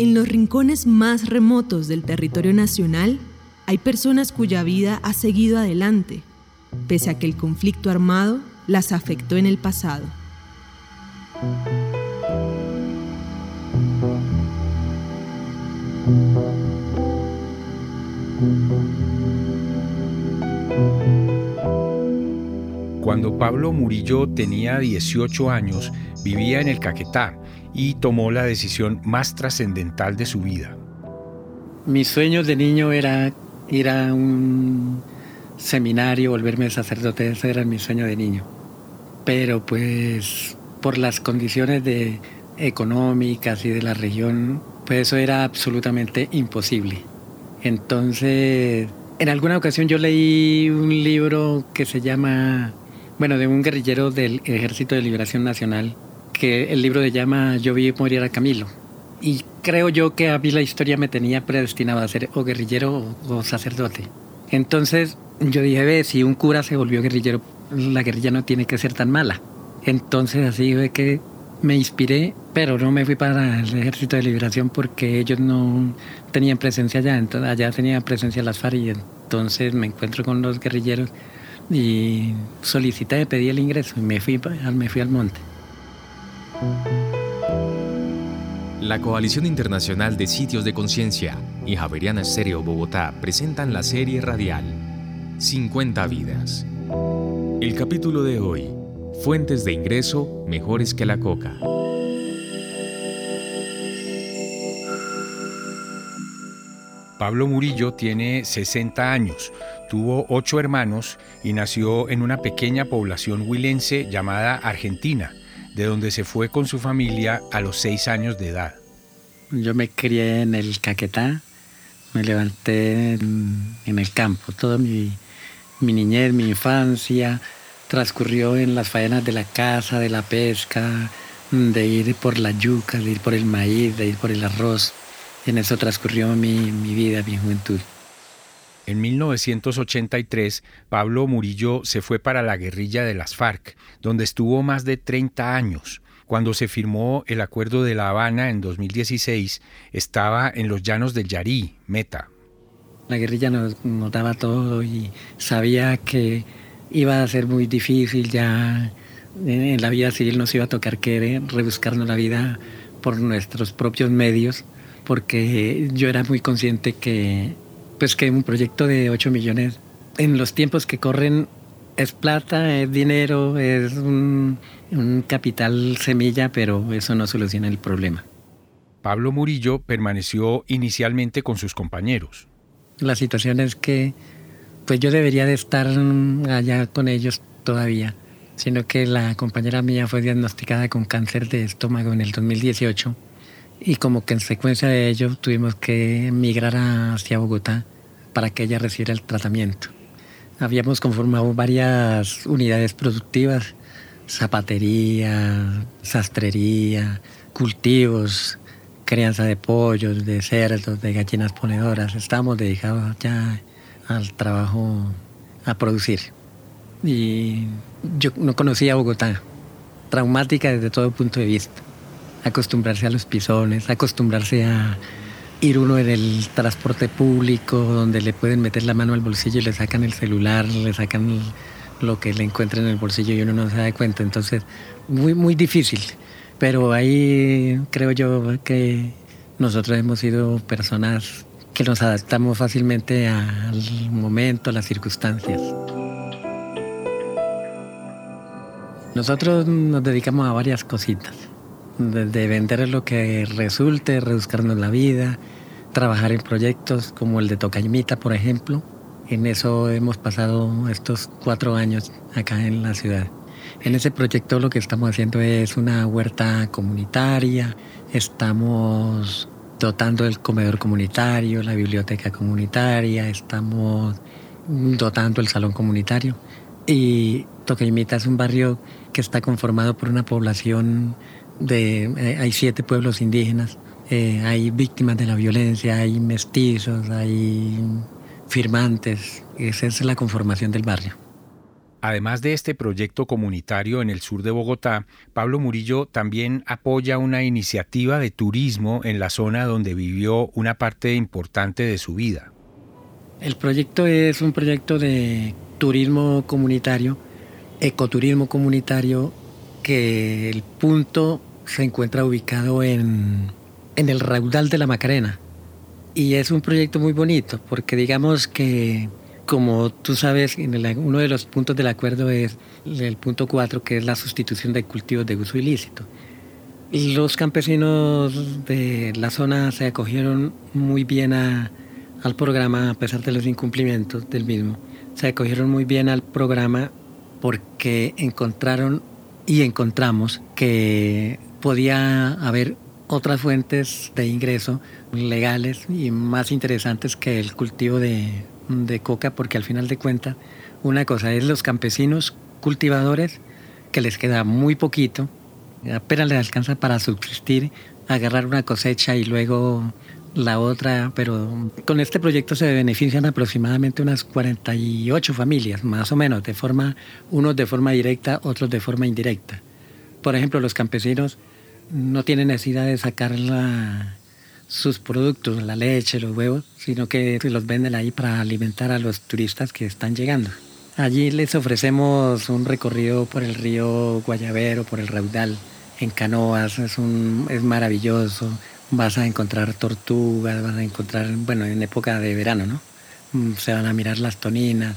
En los rincones más remotos del territorio nacional hay personas cuya vida ha seguido adelante, pese a que el conflicto armado las afectó en el pasado. Cuando Pablo Murillo tenía 18 años, vivía en el Caquetá y tomó la decisión más trascendental de su vida. Mi sueño de niño era ir a un seminario, volverme sacerdote, ese era mi sueño de niño. Pero pues por las condiciones de, económicas y de la región, pues eso era absolutamente imposible. Entonces, en alguna ocasión yo leí un libro que se llama, bueno, de un guerrillero del Ejército de Liberación Nacional, que el libro se llama Yo vi morir a Camilo. Y creo yo que a mí la historia me tenía predestinado a ser o guerrillero o, sacerdote. Entonces yo dije, ve, si un cura se volvió guerrillero, la guerrilla no tiene que ser tan mala. Entonces así fue que me inspiré, pero no me fui para el Ejército de Liberación porque ellos no tenían presencia allá, entonces allá tenía presencia las FARC y entonces me encuentro con los guerrilleros y solicité, pedí el ingreso y me fui, me fui al monte. La Coalición Internacional de Sitios de Conciencia y Javeriana Estéreo Bogotá presentan la serie radial 50 vidas. El capítulo de hoy, Fuentes de ingreso mejores que la coca. Pablo Murillo tiene 60 años, tuvo ocho hermanos y nació en una pequeña población huilense llamada Argentina de donde se fue con su familia a los seis años de edad. Yo me crié en el Caquetá, me levanté en, el campo. Toda mi, niñez, mi infancia transcurrió en las faenas de la casa, de la pesca, de ir por la yuca, de ir por el maíz, de ir por el arroz. En eso transcurrió mi vida, mi juventud. En 1983, Pablo Murillo se fue para la guerrilla de las FARC, donde estuvo más de 30 años. Cuando se firmó el Acuerdo de La Habana en 2016, estaba en los llanos del Yarí, Meta. La guerrilla nos, daba todo y sabía que iba a ser muy difícil ya en la vida civil nos iba a tocar que rebuscarnos la vida por nuestros propios medios, porque yo era muy consciente que pues que un proyecto de 8 millones en los tiempos que corren es plata, es dinero, es un, capital semilla, pero eso no soluciona el problema. Pablo Murillo permaneció inicialmente con sus compañeros. La situación es que pues yo debería de estar allá con ellos todavía, sino que la compañera mía fue diagnosticada con cáncer de estómago en el 2018 y como que en secuencia de ello tuvimos que emigrar hacia Bogotá para que ella recibiera el tratamiento. Habíamos conformado varias unidades productivas, zapatería, sastrería, cultivos, crianza de pollos, de cerdos, de gallinas ponedoras. Estábamos dedicados ya al trabajo a producir. Y yo no conocía Bogotá, traumática desde todo punto de vista. Acostumbrarse a los pisones, acostumbrarse a ir uno en el transporte público donde le pueden meter la mano al bolsillo y le sacan el celular, le sacan lo que le encuentran en el bolsillo y uno no se da cuenta. Entonces, muy, muy difícil. Pero ahí creo yo que nosotros hemos sido personas que nos adaptamos fácilmente al momento, a las circunstancias. Nosotros nos dedicamos a varias cositas de vender lo que resulte, reduzcarnos la vida, trabajar en proyectos como el de Tocaimita, por ejemplo. En eso hemos pasado estos cuatro años acá en la ciudad. En ese proyecto lo que estamos haciendo es una huerta comunitaria, estamos dotando el comedor comunitario, la biblioteca comunitaria, estamos dotando el salón comunitario. Y Tocaimita es un barrio que está conformado por una población eh, hay siete pueblos indígenas, eh, hay víctimas de la violencia, hay mestizos, hay firmantes. Esa es la conformación del barrio. Además de este proyecto comunitario en el sur de Bogotá, Pablo Murillo también apoya una iniciativa de turismo en la zona donde vivió una parte importante de su vida. El proyecto es un proyecto de turismo comunitario, ecoturismo comunitario, que el punto se encuentra ubicado en, en el raudal de la Macarena. Y es un proyecto muy bonito, porque digamos que como tú sabes, uno de los puntos del acuerdo es el punto 4, que es la sustitución de cultivos de uso ilícito. Los campesinos de la zona se acogieron muy bien al programa, a pesar de los incumplimientos del mismo. Se acogieron muy bien al programa porque encontraron y encontramos que podía haber otras fuentes de ingreso legales y más interesantes que el cultivo de, de coca porque al final de cuentas una cosa es los campesinos cultivadores que les queda muy poquito, apenas les alcanza para subsistir, agarrar una cosecha y luego la otra, pero con este proyecto se benefician aproximadamente unas 48 familias, más o menos, de forma, unos de forma directa, otros de forma indirecta. Por ejemplo, los campesinos no tienen necesidad de sacar sus productos, la leche, los huevos, sino que los venden ahí para alimentar a los turistas que están llegando. Allí les ofrecemos un recorrido por el río Guayabero, por el raudal, en canoas, es, es maravilloso. Vas a encontrar tortugas, vas a encontrar, bueno, en época de verano, ¿no? Mm, se van a mirar las toninas,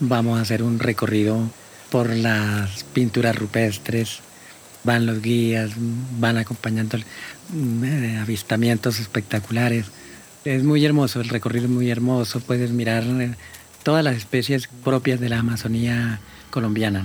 vamos a hacer un recorrido por las pinturas rupestres, van los guías, van acompañando eh, avistamientos espectaculares. Es muy hermoso, el recorrido es muy hermoso, puedes mirar eh, todas las especies propias de la Amazonía colombiana.